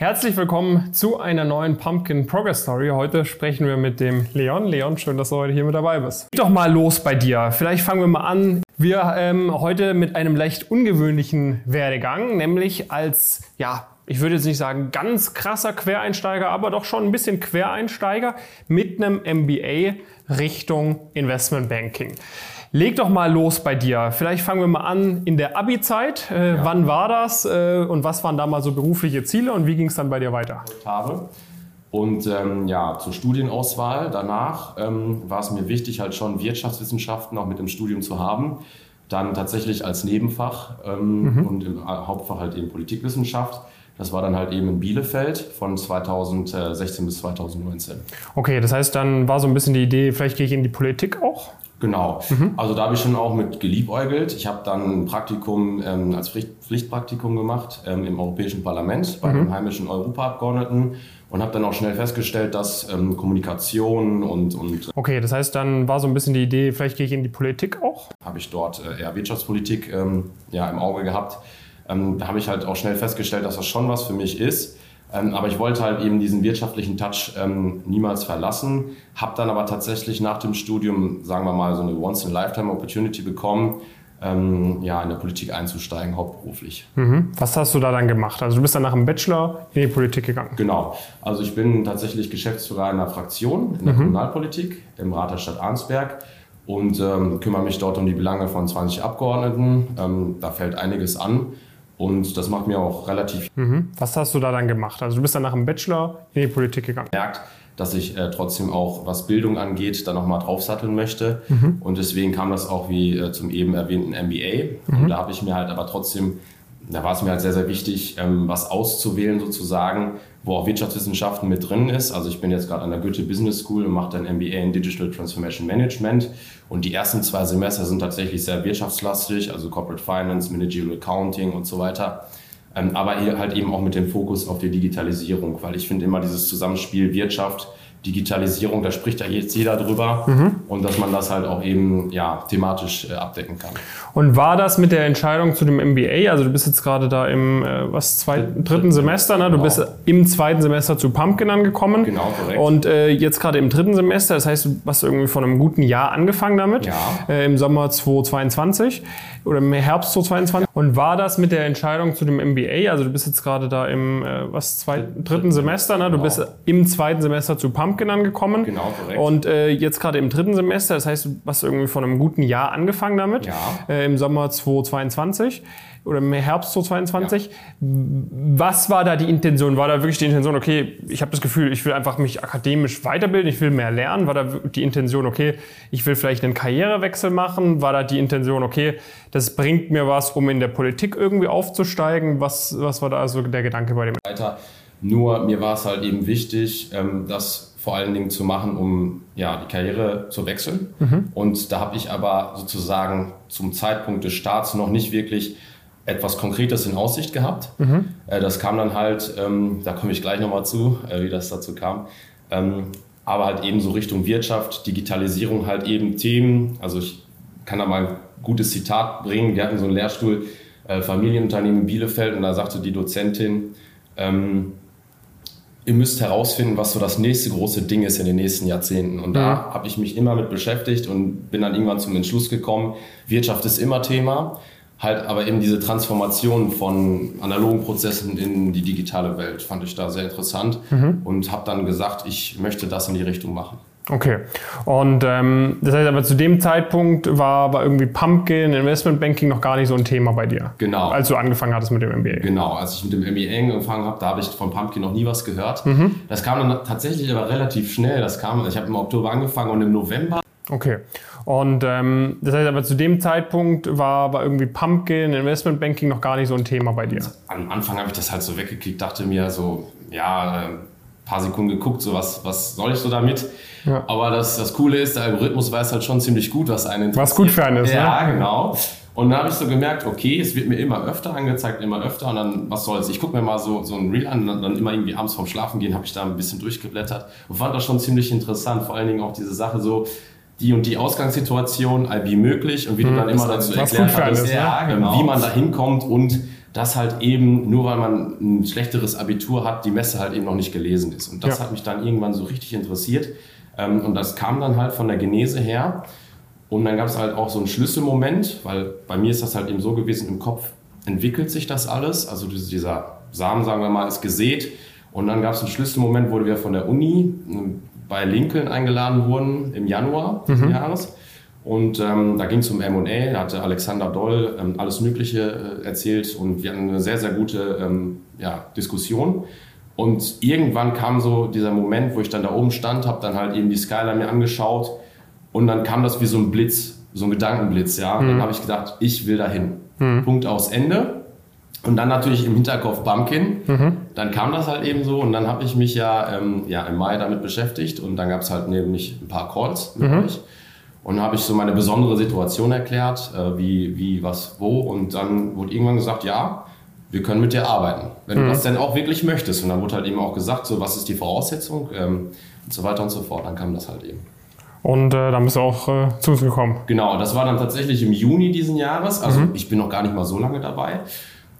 Herzlich willkommen zu einer neuen Pumpkin Progress Story. Heute sprechen wir mit dem Leon. Leon, schön, dass du heute hier mit dabei bist. Geht doch mal los bei dir. Vielleicht fangen wir mal an. Wir ähm, heute mit einem leicht ungewöhnlichen Werdegang, nämlich als, ja, ich würde jetzt nicht sagen ganz krasser Quereinsteiger, aber doch schon ein bisschen Quereinsteiger mit einem MBA Richtung Investment Banking. Leg doch mal los bei dir. Vielleicht fangen wir mal an in der Abi-Zeit. Äh, ja. Wann war das äh, und was waren da mal so berufliche Ziele und wie ging es dann bei dir weiter? Habe. Und ähm, ja, zur Studienauswahl danach ähm, war es mir wichtig, halt schon Wirtschaftswissenschaften auch mit im Studium zu haben. Dann tatsächlich als Nebenfach ähm, mhm. und im Hauptfach halt eben Politikwissenschaft. Das war dann halt eben in Bielefeld von 2016 bis 2019. Okay, das heißt, dann war so ein bisschen die Idee, vielleicht gehe ich in die Politik auch? Genau. Mhm. Also da habe ich schon auch mit geliebäugelt. Ich habe dann ein Praktikum ähm, als Pflicht, Pflichtpraktikum gemacht ähm, im Europäischen Parlament bei mhm. den heimischen Europaabgeordneten und habe dann auch schnell festgestellt, dass ähm, Kommunikation und, und Okay, das heißt, dann war so ein bisschen die Idee, vielleicht gehe ich in die Politik auch? Habe ich dort äh, eher Wirtschaftspolitik ähm, ja, im Auge gehabt. Ähm, da habe ich halt auch schnell festgestellt, dass das schon was für mich ist. Ähm, aber ich wollte halt eben diesen wirtschaftlichen Touch ähm, niemals verlassen, habe dann aber tatsächlich nach dem Studium, sagen wir mal, so eine Once-in-a-Lifetime-Opportunity bekommen, ähm, ja, in der Politik einzusteigen, hauptberuflich. Mhm. Was hast du da dann gemacht? Also du bist dann nach dem Bachelor in die Politik gegangen? Genau. Also ich bin tatsächlich Geschäftsführer einer Fraktion in der mhm. Kommunalpolitik im Rat der Stadt Arnsberg und ähm, kümmere mich dort um die Belange von 20 Abgeordneten. Ähm, da fällt einiges an. Und das macht mir auch relativ. Mhm. Was hast du da dann gemacht? Also du bist dann nach dem Bachelor in die Politik gegangen. Merkt, dass ich äh, trotzdem auch, was Bildung angeht, da nochmal draufsatteln möchte. Mhm. Und deswegen kam das auch wie äh, zum eben erwähnten MBA. Mhm. Und da habe ich mir halt aber trotzdem, da war es mir halt sehr, sehr wichtig, ähm, was auszuwählen sozusagen, wo auch Wirtschaftswissenschaften mit drin ist. Also ich bin jetzt gerade an der Goethe Business School und mache dann MBA in Digital Transformation Management. Und die ersten zwei Semester sind tatsächlich sehr wirtschaftslastig, also Corporate Finance, Managerial Accounting und so weiter. Ähm, aber halt eben auch mit dem Fokus auf die Digitalisierung, weil ich finde immer dieses Zusammenspiel Wirtschaft, Digitalisierung, da spricht ja jetzt jeder drüber mhm. und dass man das halt auch eben ja, thematisch äh, abdecken kann. Und war das mit der Entscheidung zu dem MBA, also du bist jetzt gerade da im äh, was zweiten, dritten Semester, ne? du genau. bist im zweiten Semester zu Pumpkin angekommen. Genau, korrekt. Und äh, jetzt gerade im dritten Semester, das heißt, du hast irgendwie vor einem guten Jahr angefangen damit, ja. äh, im Sommer 2022 oder im Herbst 2022. Und war das mit der Entscheidung zu dem MBA, also du bist jetzt gerade da im äh, was zweiten, dritten Semester, ne? du genau. bist im zweiten Semester zu Pumpkin angekommen. Genau, korrekt. Und äh, jetzt gerade im dritten Semester, das heißt, du hast irgendwie vor einem guten Jahr angefangen damit, ja. Äh, im Sommer 2022 oder im Herbst 2022. Ja. Was war da die Intention? War da wirklich die Intention, okay, ich habe das Gefühl, ich will einfach mich akademisch weiterbilden, ich will mehr lernen? War da die Intention, okay, ich will vielleicht einen Karrierewechsel machen? War da die Intention, okay, das bringt mir was, um in der Politik irgendwie aufzusteigen? Was, was war da also der Gedanke bei dem? Weiter. Nur mir war es halt eben wichtig, ähm, das vor allen Dingen zu machen, um ja, die Karriere zu wechseln. Mhm. Und da habe ich aber sozusagen zum Zeitpunkt des Starts noch nicht wirklich etwas Konkretes in Aussicht gehabt. Mhm. Äh, das kam dann halt, ähm, da komme ich gleich nochmal zu, äh, wie das dazu kam. Ähm, aber halt eben so Richtung Wirtschaft, Digitalisierung halt eben Themen. Also ich kann da mal ein gutes Zitat bringen. Wir hatten so einen Lehrstuhl äh, Familienunternehmen in Bielefeld und da sagte die Dozentin, ähm, ihr müsst herausfinden, was so das nächste große Ding ist in den nächsten Jahrzehnten. Und da mhm. habe ich mich immer mit beschäftigt und bin dann irgendwann zum Entschluss gekommen, Wirtschaft ist immer Thema halt aber eben diese Transformation von analogen Prozessen in die digitale Welt fand ich da sehr interessant mhm. und habe dann gesagt, ich möchte das in die Richtung machen. Okay. Und ähm, das heißt aber zu dem Zeitpunkt war, war irgendwie Pumpkin, Investmentbanking noch gar nicht so ein Thema bei dir. Genau. Als du angefangen hattest mit dem MBA. Genau, als ich mit dem MBA angefangen habe, da habe ich von Pumpkin noch nie was gehört. Mhm. Das kam dann tatsächlich aber relativ schnell. Das kam, ich habe im Oktober angefangen und im November Okay. Und ähm, das heißt aber zu dem Zeitpunkt war, war irgendwie Pumpkin, Investmentbanking noch gar nicht so ein Thema bei dir. Am Anfang habe ich das halt so weggeklickt, dachte mir so, ja, paar Sekunden geguckt, so was, was soll ich so damit? Ja. Aber das, das Coole ist, der Algorithmus weiß halt schon ziemlich gut, was einen interessiert. Was gut für einen ist, Ja, ne? genau. Und dann habe ich so gemerkt, okay, es wird mir immer öfter angezeigt, immer öfter und dann, was soll's, ich gucke mir mal so, so ein Reel an und dann immer irgendwie abends vorm Schlafen gehen, habe ich da ein bisschen durchgeblättert und fand das schon ziemlich interessant, vor allen Dingen auch diese Sache so, die und die Ausgangssituation, wie möglich und wie du hm, dann immer dazu erklärt hast, ja, genau. wie man da hinkommt und dass halt eben, nur weil man ein schlechteres Abitur hat, die Messe halt eben noch nicht gelesen ist. Und das Ja. hat mich dann irgendwann so richtig interessiert. Ähm, und das kam dann halt von der Genese her. Und dann gab es halt auch so einen Schlüsselmoment, weil bei mir ist das halt eben so gewesen, im Kopf entwickelt sich das alles. Also dieser Samen, sagen wir mal, ist gesät. Und dann gab es einen Schlüsselmoment, wo wir von der Uni ähm, bei Lincoln eingeladen wurden im Januar diesen Jahres. Und ähm, da ging es um M&A, da hatte Alexander Doll ähm, alles Mögliche äh, erzählt und wir hatten eine sehr, sehr gute ähm, ja, Diskussion. Und irgendwann kam so dieser Moment, wo ich dann da oben stand, habe dann halt eben die Skyline mir angeschaut und dann kam das wie so ein Blitz, so ein Gedankenblitz, ja. Und Dann habe ich gedacht, ich will dahin. Punkt aus Ende. Und dann natürlich im Hinterkopf Bumpkin. Dann kam das halt eben so und dann habe ich mich ja, ähm, ja im Mai damit beschäftigt und dann gab es halt nämlich ein paar Calls mit euch. Und dann habe ich so meine besondere Situation erklärt, äh, wie, wie, was, wo. Und dann wurde irgendwann gesagt, ja, wir können mit dir arbeiten, wenn du das denn auch wirklich möchtest. Und dann wurde halt eben auch gesagt, so was ist die Voraussetzung ähm, und so weiter und so fort. Dann kam das halt eben. Und äh, dann bist du auch äh, zu uns gekommen. Genau, das war dann tatsächlich im Juni diesen Jahres. Also ich bin noch gar nicht mal so lange dabei.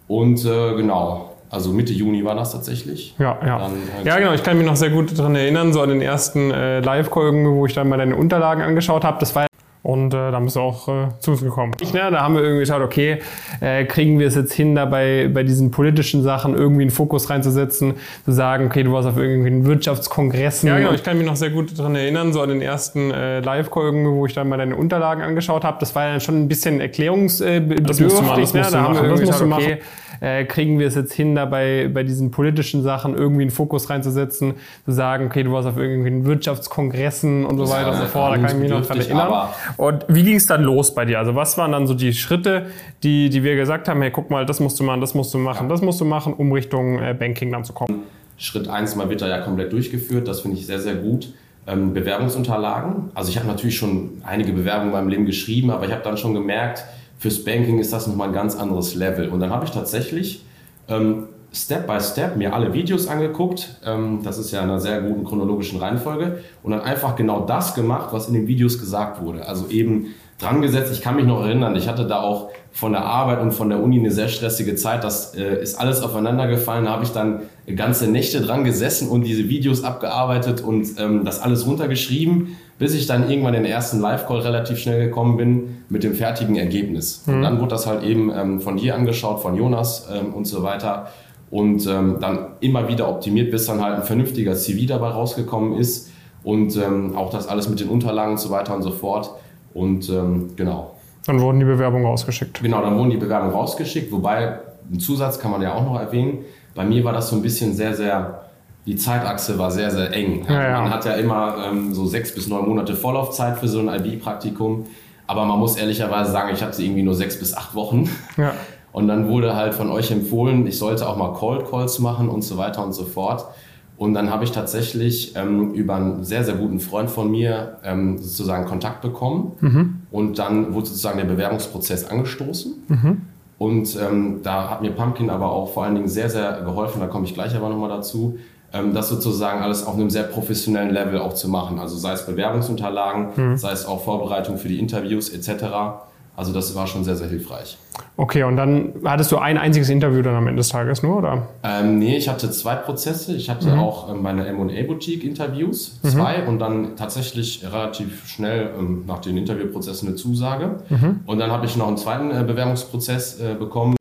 Und äh, genau, also Mitte Juni war das tatsächlich. Ja, ja. Dann, äh, ja, genau. Ich kann mich noch sehr gut daran erinnern, so an den ersten äh, Live-Call, wo ich dann mal deine Unterlagen angeschaut habe. Das war und äh, dann bist du auch äh, zu uns gekommen. Ich, ne, da haben wir irgendwie geschaut, okay, äh, kriegen wir es jetzt hin, dabei bei diesen politischen Sachen irgendwie einen Fokus reinzusetzen, zu sagen, okay, du warst auf irgendwelchen Wirtschaftskongressen. Ja, genau. Ich kann mich noch sehr gut daran erinnern, so an den ersten äh, Live-Call, wo ich dann mal deine Unterlagen angeschaut habe. Das war ja schon ein bisschen erklärungsbedürftig. musst du machen, das ne? musst Da du haben wir machen, das irgendwie geschaut, machen. Äh, kriegen wir es jetzt hin, dabei bei diesen politischen Sachen irgendwie einen Fokus reinzusetzen, zu sagen, okay, du warst auf irgendwelchen Wirtschaftskongressen und so weiter und so fort. Da kann ich mich noch dran erinnern. Und wie ging es dann los bei dir? Also was waren dann so die Schritte, die, die wir gesagt haben, hey, guck mal, das musst du machen, das musst du machen, das musst du machen, um Richtung äh, Banking dann zu kommen? Schritt 1 mal wird da ja komplett durchgeführt. Das finde ich sehr, sehr gut. Ähm, Bewerbungsunterlagen. Also ich habe natürlich schon einige Bewerbungen in meinem Leben geschrieben, aber ich habe dann schon gemerkt, fürs Banking ist das nochmal ein ganz anderes Level. Und dann habe ich tatsächlich ähm, Step by Step mir alle Videos angeguckt. Ähm, das ist ja in einer sehr guten chronologischen Reihenfolge. Und dann einfach genau das gemacht, was in den Videos gesagt wurde. Also eben dran gesetzt. Ich kann mich noch erinnern, ich hatte da auch von der Arbeit und von der Uni eine sehr stressige Zeit. Das äh, ist alles aufeinander gefallen. Da habe ich dann ganze Nächte dran gesessen und diese Videos abgearbeitet und ähm, das alles runtergeschrieben, bis ich dann irgendwann in den ersten Live-Call relativ schnell gekommen bin mit dem fertigen Ergebnis. Und dann wurde das halt eben ähm, von dir angeschaut, von Jonas ähm, und so weiter. Und ähm, dann immer wieder optimiert, bis dann halt ein vernünftiger CV dabei rausgekommen ist. Und ähm, auch das alles mit den Unterlagen und so weiter und so fort. Und ähm, genau. Dann wurden die Bewerbungen rausgeschickt. Genau, dann wurden die Bewerbungen rausgeschickt, wobei ein Zusatz kann man ja auch noch erwähnen. Bei mir war das so ein bisschen sehr, sehr, die Zeitachse war sehr, sehr eng. Ja, ja. Man hat ja immer ähm, so sechs bis neun Monate Vorlaufzeit für so ein IB-Praktikum. Aber man muss ehrlicherweise sagen, ich hatte irgendwie nur sechs bis acht Wochen. Ja. Und dann wurde halt von euch empfohlen, ich sollte auch mal Cold Calls machen und so weiter und so fort. Und dann habe ich tatsächlich ähm, über einen sehr, sehr guten Freund von mir ähm, sozusagen Kontakt bekommen. Und dann wurde sozusagen der Bewerbungsprozess angestoßen. Und ähm, da hat mir Pumpkin aber auch vor allen Dingen sehr, sehr geholfen, da komme ich gleich aber nochmal dazu, das sozusagen alles auf einem sehr professionellen Level auch zu machen. Also sei es Bewerbungsunterlagen, sei es auch Vorbereitung für die Interviews etc. Also das war schon sehr, sehr hilfreich. Okay, und dann hattest du ein einziges Interview dann am Ende des Tages nur, oder? Ähm, nee, ich hatte zwei Prozesse. Ich hatte auch ähm, meine M&A-Boutique Interviews, zwei, und dann tatsächlich relativ schnell ähm, nach den Interviewprozessen eine Zusage. Und dann habe ich noch einen zweiten äh, Bewerbungsprozess äh, bekommen.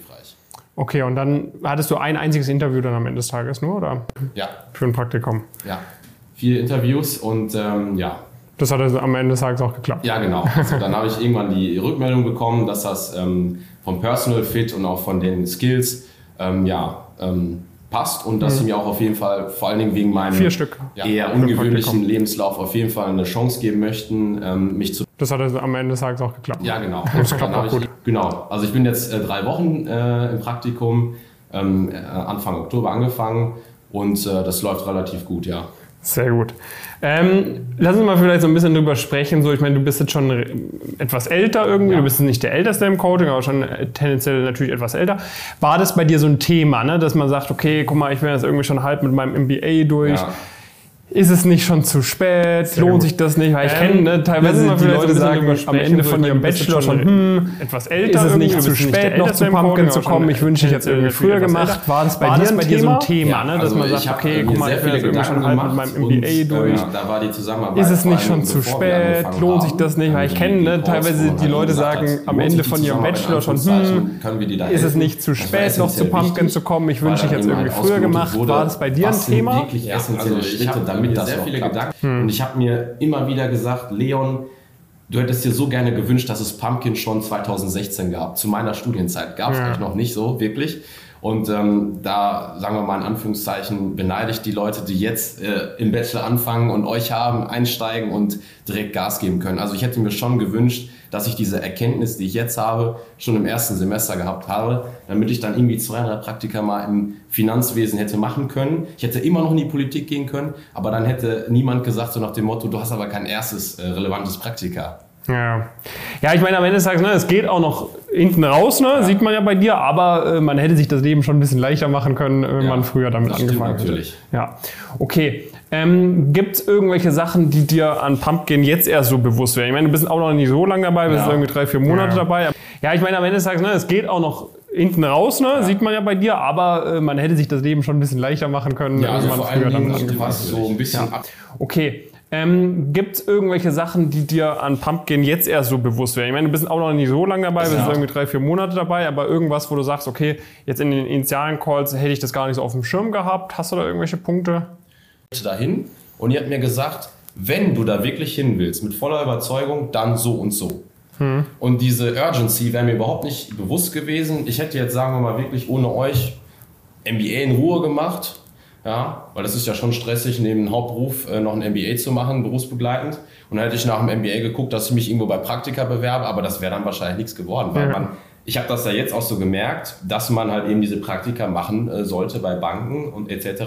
Okay, und dann hattest du ein einziges Interview dann am Ende des Tages nur, oder? Ja, Für ein Praktikum. ja. Viele Interviews und ähm, ja, Das hat also am Ende des Tages auch geklappt. ja genau. Also dann habe ich irgendwann die Rückmeldung bekommen, dass das ähm, vom Personal Fit und auch von den Skills ähm, ja, ähm, passt und dass sie mir auch auf jeden Fall, vor allen Dingen wegen meinem Vier Stück. ja, eher ungewöhnlichen. Lebenslauf auf jeden Fall eine Chance geben möchten, ähm, mich zu. Das hat also am Ende des Tages auch geklappt. Ja, genau. Das klappt auch ich, gut. Genau. Also ich bin jetzt äh, drei Wochen äh, im Praktikum, ähm, äh, Anfang Oktober angefangen und äh, das läuft relativ gut, ja. Sehr gut. Ähm, lass uns mal vielleicht so ein bisschen drüber sprechen. So, ich meine, du bist jetzt schon etwas älter irgendwie. Ja. Du bist nicht der Älteste im Coaching, aber schon äh, tendenziell natürlich etwas älter. War das bei dir so ein Thema, ne? dass man sagt, okay, guck mal, ich bin jetzt irgendwie schon halb mit meinem MBA durch. ja. Ist es nicht schon zu spät? Lohnt sich das nicht? Weil ich Ähm, kenne ne, teilweise die Leute sagen am Ende von ich ihrem Bachelor schon, hm, etwas älter. ist es irgendwie, nicht zu spät, noch zu Pumpkin zu kommen? Ich wünsche dich jetzt irgendwie äh, früher gemacht. War das bei War dir das ein bei dir so ein Thema, Ja, ne, dass also man ich sagt, okay, guck mal, ich bin irgendwie schon halb mit meinem MBA durch. Äh, da war die Zusammenarbeit Ist es nicht schon zu spät? Lohnt sich das nicht? Weil ich kenne ne, teilweise die Leute sagen am Ende von ihrem Bachelor schon, hm, ist es nicht zu spät, noch zu Pumpkin zu kommen? Ich wünsche dann jetzt eben irgendwie früher gemacht. War das bei dir ein Thema? wirklich essentielle ich Schritte, damit mir das sehr auch viele klappt. Gedanken- Und ich habe mir immer wieder gesagt, Leon, du hättest dir so gerne gewünscht, dass es Pumpkin schon 2016 gab. Zu meiner Studienzeit gab es Ja. euch noch nicht so, wirklich. Und ähm, da, sagen wir mal in Anführungszeichen, beneide ich die Leute, die jetzt äh, im Bachelor anfangen und euch haben, einsteigen und direkt Gas geben können. Also ich hätte mir schon gewünscht, dass ich diese Erkenntnis, die ich jetzt habe, schon im ersten Semester gehabt habe, damit ich dann irgendwie zwei, drei Praktika mal im Finanzwesen hätte machen können. Ich hätte immer noch in die Politik gehen können, aber dann hätte niemand gesagt, so nach dem Motto, du hast aber kein erstes äh, relevantes Praktika. Ja. ja, ich meine, am Ende des Tages, ne, es geht auch noch hinten raus, ne, sieht man ja bei dir, aber äh, man hätte sich das Leben schon ein bisschen leichter machen können, wenn Ja, man früher damit angefangen hätte. natürlich. Ja, okay. Ähm, Gibt es irgendwelche Sachen, die dir an Pumpkin jetzt erst so bewusst werden? Ich meine, du bist auch noch nicht so lange dabei, bist Ja. irgendwie drei, vier Monate Ja. dabei. Ja, ich meine, am Ende des Tages, ne, es geht auch noch hinten raus, ne, sieht man ja bei dir, aber äh, man hätte sich das Leben schon ein bisschen leichter machen können, Ja, also wenn man früher damit angefangen was so ein bisschen ab Okay. Ähm, Gibt es irgendwelche Sachen, die dir an Pumpkin jetzt erst so bewusst werden? Ich meine, du bist auch noch nicht so lange dabei, bist Ja. irgendwie drei, vier Monate dabei, aber irgendwas, wo du sagst, okay, jetzt in den initialen Calls hätte ich das gar nicht so auf dem Schirm gehabt. Hast du da irgendwelche Punkte? dahin und ihr habt mir gesagt, wenn du da wirklich hin willst, mit voller Überzeugung, dann so und so. Und diese Urgency wäre mir überhaupt nicht bewusst gewesen. Ich hätte jetzt, sagen wir mal, wirklich ohne euch MBA in Ruhe gemacht. Ja, weil das ist ja schon stressig, neben dem Hauptberuf äh, noch ein MBA zu machen, berufsbegleitend. Und dann hätte ich nach dem MBA geguckt, dass ich mich irgendwo bei Praktika bewerbe, aber das wäre dann wahrscheinlich nichts geworden, weil man, ich habe das ja jetzt auch so gemerkt, dass man halt eben diese Praktika machen äh, sollte bei Banken und etc.,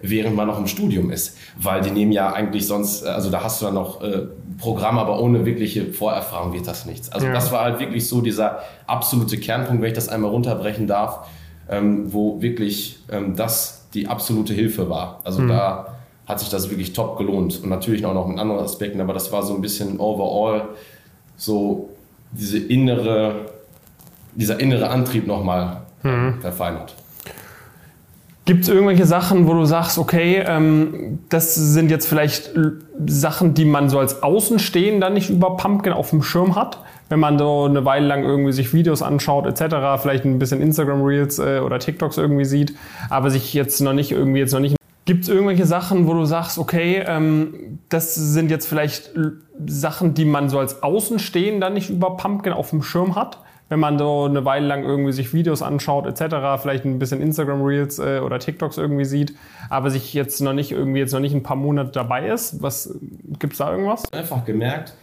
während man noch im Studium ist. Weil die nehmen ja eigentlich sonst, äh, also da hast du dann noch äh, Programm, aber ohne wirkliche Vorerfahrung wird das nichts. Also Ja. das war halt wirklich so dieser absolute Kernpunkt, wenn ich das einmal runterbrechen darf, ähm, wo wirklich ähm, das die absolute Hilfe war. Also Mhm. da hat sich das wirklich top gelohnt. Und natürlich auch noch mit anderen Aspekten, aber das war so ein bisschen overall so diese innere, dieser innere Antrieb nochmal Mhm. verfeinert. Gibt es irgendwelche Sachen, wo du sagst, okay, ähm, das sind jetzt vielleicht Sachen, die man so als Außenstehender nicht über Pumpkin auf dem Schirm hat? Wenn man so eine Weile lang irgendwie sich Videos anschaut etc., vielleicht ein bisschen Instagram Reels äh, oder TikToks irgendwie sieht, aber sich jetzt noch nicht irgendwie jetzt noch nicht. Gibt es irgendwelche Sachen, wo du sagst, okay, ähm, das sind jetzt vielleicht Sachen, die man so als Außenstehender nicht über Pumpkin auf dem Schirm hat? Wenn man so eine Weile lang irgendwie sich Videos anschaut etc., vielleicht ein bisschen Instagram Reels äh, oder TikToks irgendwie sieht, aber sich jetzt noch nicht irgendwie jetzt noch nicht ein paar Monate dabei ist. Was gibt's da irgendwas? einfach gemerkt,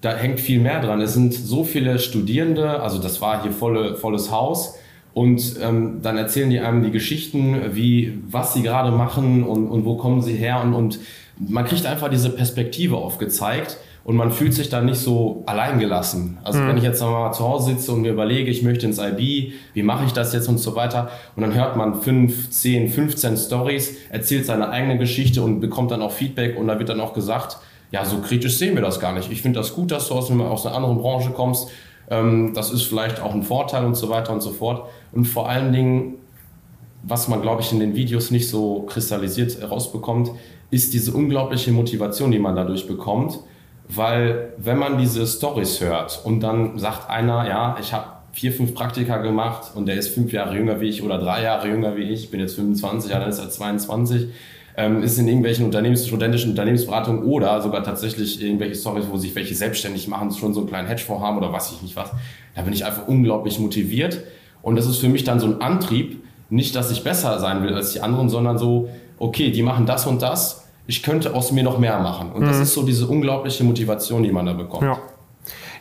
da hängt viel mehr dran. Es sind so viele Studierende, also das war hier volle, volles Haus. Und ähm, dann erzählen die einem die Geschichten, wie, was sie gerade machen und, und wo kommen sie her. Und, und man kriegt einfach diese Perspektive aufgezeigt und man fühlt sich dann nicht so alleingelassen. Also wenn ich jetzt mal zu Hause sitze und mir überlege, ich möchte ins IB, wie mache ich das jetzt und so weiter. Und dann hört man 5, 10, 15 Stories, erzählt seine eigene Geschichte und bekommt dann auch Feedback und da wird dann auch gesagt, ja, so kritisch sehen wir das gar nicht. Ich finde das gut, dass du aus, aus einer anderen Branche kommst. Ähm, das ist vielleicht auch ein Vorteil und so weiter und so fort. Und vor allen Dingen, was man, glaube ich, in den Videos nicht so kristallisiert rausbekommt, ist diese unglaubliche Motivation, die man dadurch bekommt. Weil wenn man diese Stories hört und dann sagt einer, ja, ich habe vier, fünf Praktika gemacht und der ist fünf Jahre jünger wie ich oder drei Jahre jünger wie ich, bin jetzt 25, ja, dann ist er 22, ähm, ist in irgendwelchen Unternehmens studentischen Unternehmensberatungen oder sogar tatsächlich irgendwelche Stories, wo sich welche selbstständig machen, schon so einen kleinen Hedgefonds haben oder was ich nicht was. Da bin ich einfach unglaublich motiviert und das ist für mich dann so ein Antrieb, nicht, dass ich besser sein will als die anderen, sondern so, okay, die machen das und das, ich könnte aus mir noch mehr machen. Und das ist so diese unglaubliche Motivation, die man da bekommt. Ja.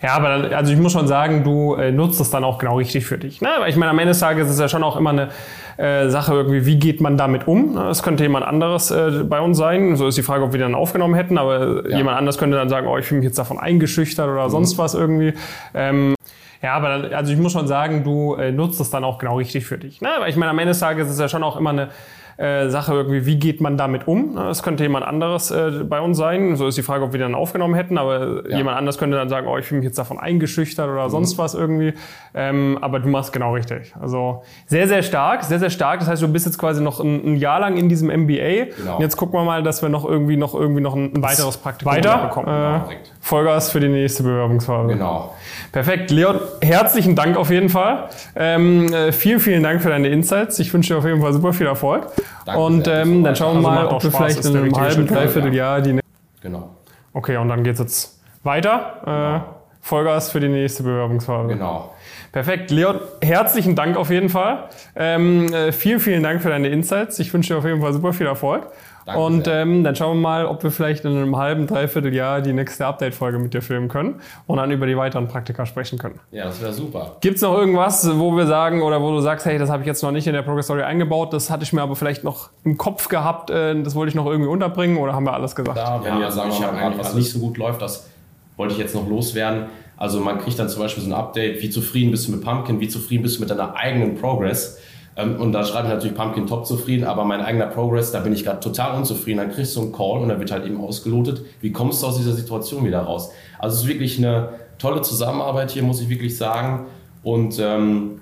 Ja, aber dann, also ich muss schon sagen, du äh, nutzt es dann auch genau richtig für dich. Ne? Weil ich meine, am Ende des Tages ist es ja schon auch immer eine äh, Sache irgendwie, wie geht man damit um? Ne? Es könnte jemand anderes äh, bei uns sein. So ist die Frage, ob wir dann aufgenommen hätten, aber Ja. jemand anders könnte dann sagen, oh, ich fühle mich jetzt davon eingeschüchtert oder sonst was irgendwie. Ähm, ja, aber dann, also ich muss schon sagen, du äh, nutzt es dann auch genau richtig für dich. Ne? Weil ich meine, am Ende des Tages ist es ja schon auch immer eine äh, Sache irgendwie, wie geht man damit um? Das könnte jemand anderes äh, bei uns sein. So ist die Frage, ob wir dann aufgenommen hätten, aber ja. jemand anders könnte dann sagen, oh, ich fühle mich jetzt davon eingeschüchtert oder mhm. sonst was irgendwie. Ähm, aber du machst genau richtig. Also sehr, sehr stark, sehr, sehr stark. Das heißt, du bist jetzt quasi noch ein, ein Jahr lang in diesem MBA. Genau. Und jetzt gucken wir mal, dass wir noch irgendwie noch irgendwie noch ein, ein weiteres Praktikum weiter bekommen. Äh, Vollgas für die nächste Bewerbungsphase. Genau. Perfekt. Leon, herzlichen Dank auf jeden Fall. Ähm, äh, vielen, vielen Dank für deine Insights. Ich wünsche dir auf jeden Fall super viel Erfolg. Danke und ähm, dann schauen wir also mal, ob wir vielleicht in einem halben, dreiviertel Jahr die. Genau. Okay, und dann geht es jetzt weiter. Äh, genau. Äh, Vollgas für die nächste Bewerbungsphase. Genau. Perfekt. Leon, herzlichen Dank auf jeden Fall. Ähm, äh, vielen, vielen Dank für deine Insights. Ich wünsche dir auf jeden Fall super viel Erfolg. Danke und ähm, dann schauen wir mal, ob wir vielleicht in einem halben, dreiviertel Jahr die nächste Update-Folge mit dir filmen können und dann über die weiteren Praktika sprechen können. Ja, das wäre super. Gibt es noch irgendwas, wo wir sagen oder wo du sagst, hey, das habe ich jetzt noch nicht in der Progress Story eingebaut, das hatte ich mir aber vielleicht noch im Kopf gehabt, äh, das wollte ich noch irgendwie unterbringen oder haben wir alles gesagt? Da, wenn ja, wir sagen, wir mal, was nicht so gut läuft, das wollte ich jetzt noch loswerden. Also man kriegt dann zum Beispiel so ein Update, wie zufrieden bist du mit Pumpkin, wie zufrieden bist du mit deiner eigenen Progress. Ähm, und da schreibe ich natürlich Pumpkin top zufrieden, aber mein eigener Progress, da bin ich gerade total unzufrieden. Dann kriegst du einen Call und dann wird halt eben ausgelotet, wie kommst du aus dieser Situation wieder raus. Also es ist wirklich eine tolle Zusammenarbeit hier, muss ich wirklich sagen. Und ähm,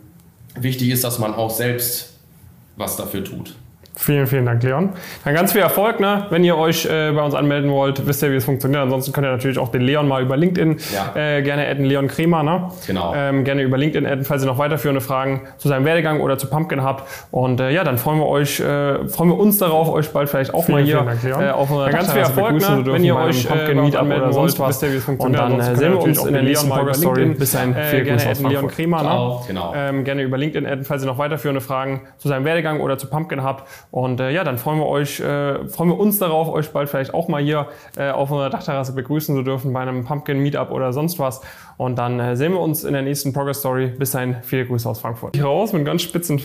wichtig ist, dass man auch selbst was dafür tut. Vielen, vielen Dank, Leon. Dann ganz viel Erfolg. Ne? Wenn ihr euch äh, bei uns anmelden wollt, wisst ihr, wie es funktioniert. Ansonsten könnt ihr natürlich auch den Leon mal über LinkedIn ja. äh, gerne adden, Leon Kremer. Ne? Genau. Ähm, gerne über LinkedIn adden, falls ihr noch weiterführende Fragen zu seinem Werdegang oder zu Pumpkin habt. Und äh, ja, dann freuen wir euch, äh, freuen wir uns darauf, euch bald vielleicht auch vielen, mal hier Dank, Leon. Äh, auf unserer ganz viel Erfolg, ne? wenn ihr euch äh, Meet anmelden wollt, wisst ihr, wie es funktioniert. Und dann sehen wir uns in der nächsten Progress Story. Bis dahin, äh, gerne adden, Leon Kremer. Ne? Genau. Ähm, gerne über LinkedIn adden, falls ihr noch weiterführende Fragen zu seinem Werdegang oder zu Pumpkin habt. Und äh, ja, dann freuen wir euch, äh, freuen wir uns darauf, euch bald vielleicht auch mal hier äh, auf unserer Dachterrasse begrüßen zu dürfen bei einem Pumpkin Meetup oder sonst was. Und dann äh, sehen wir uns in der nächsten Progress Story. Bis dahin, viele Grüße aus Frankfurt. Ich raus mit ganz spitzen Fingern.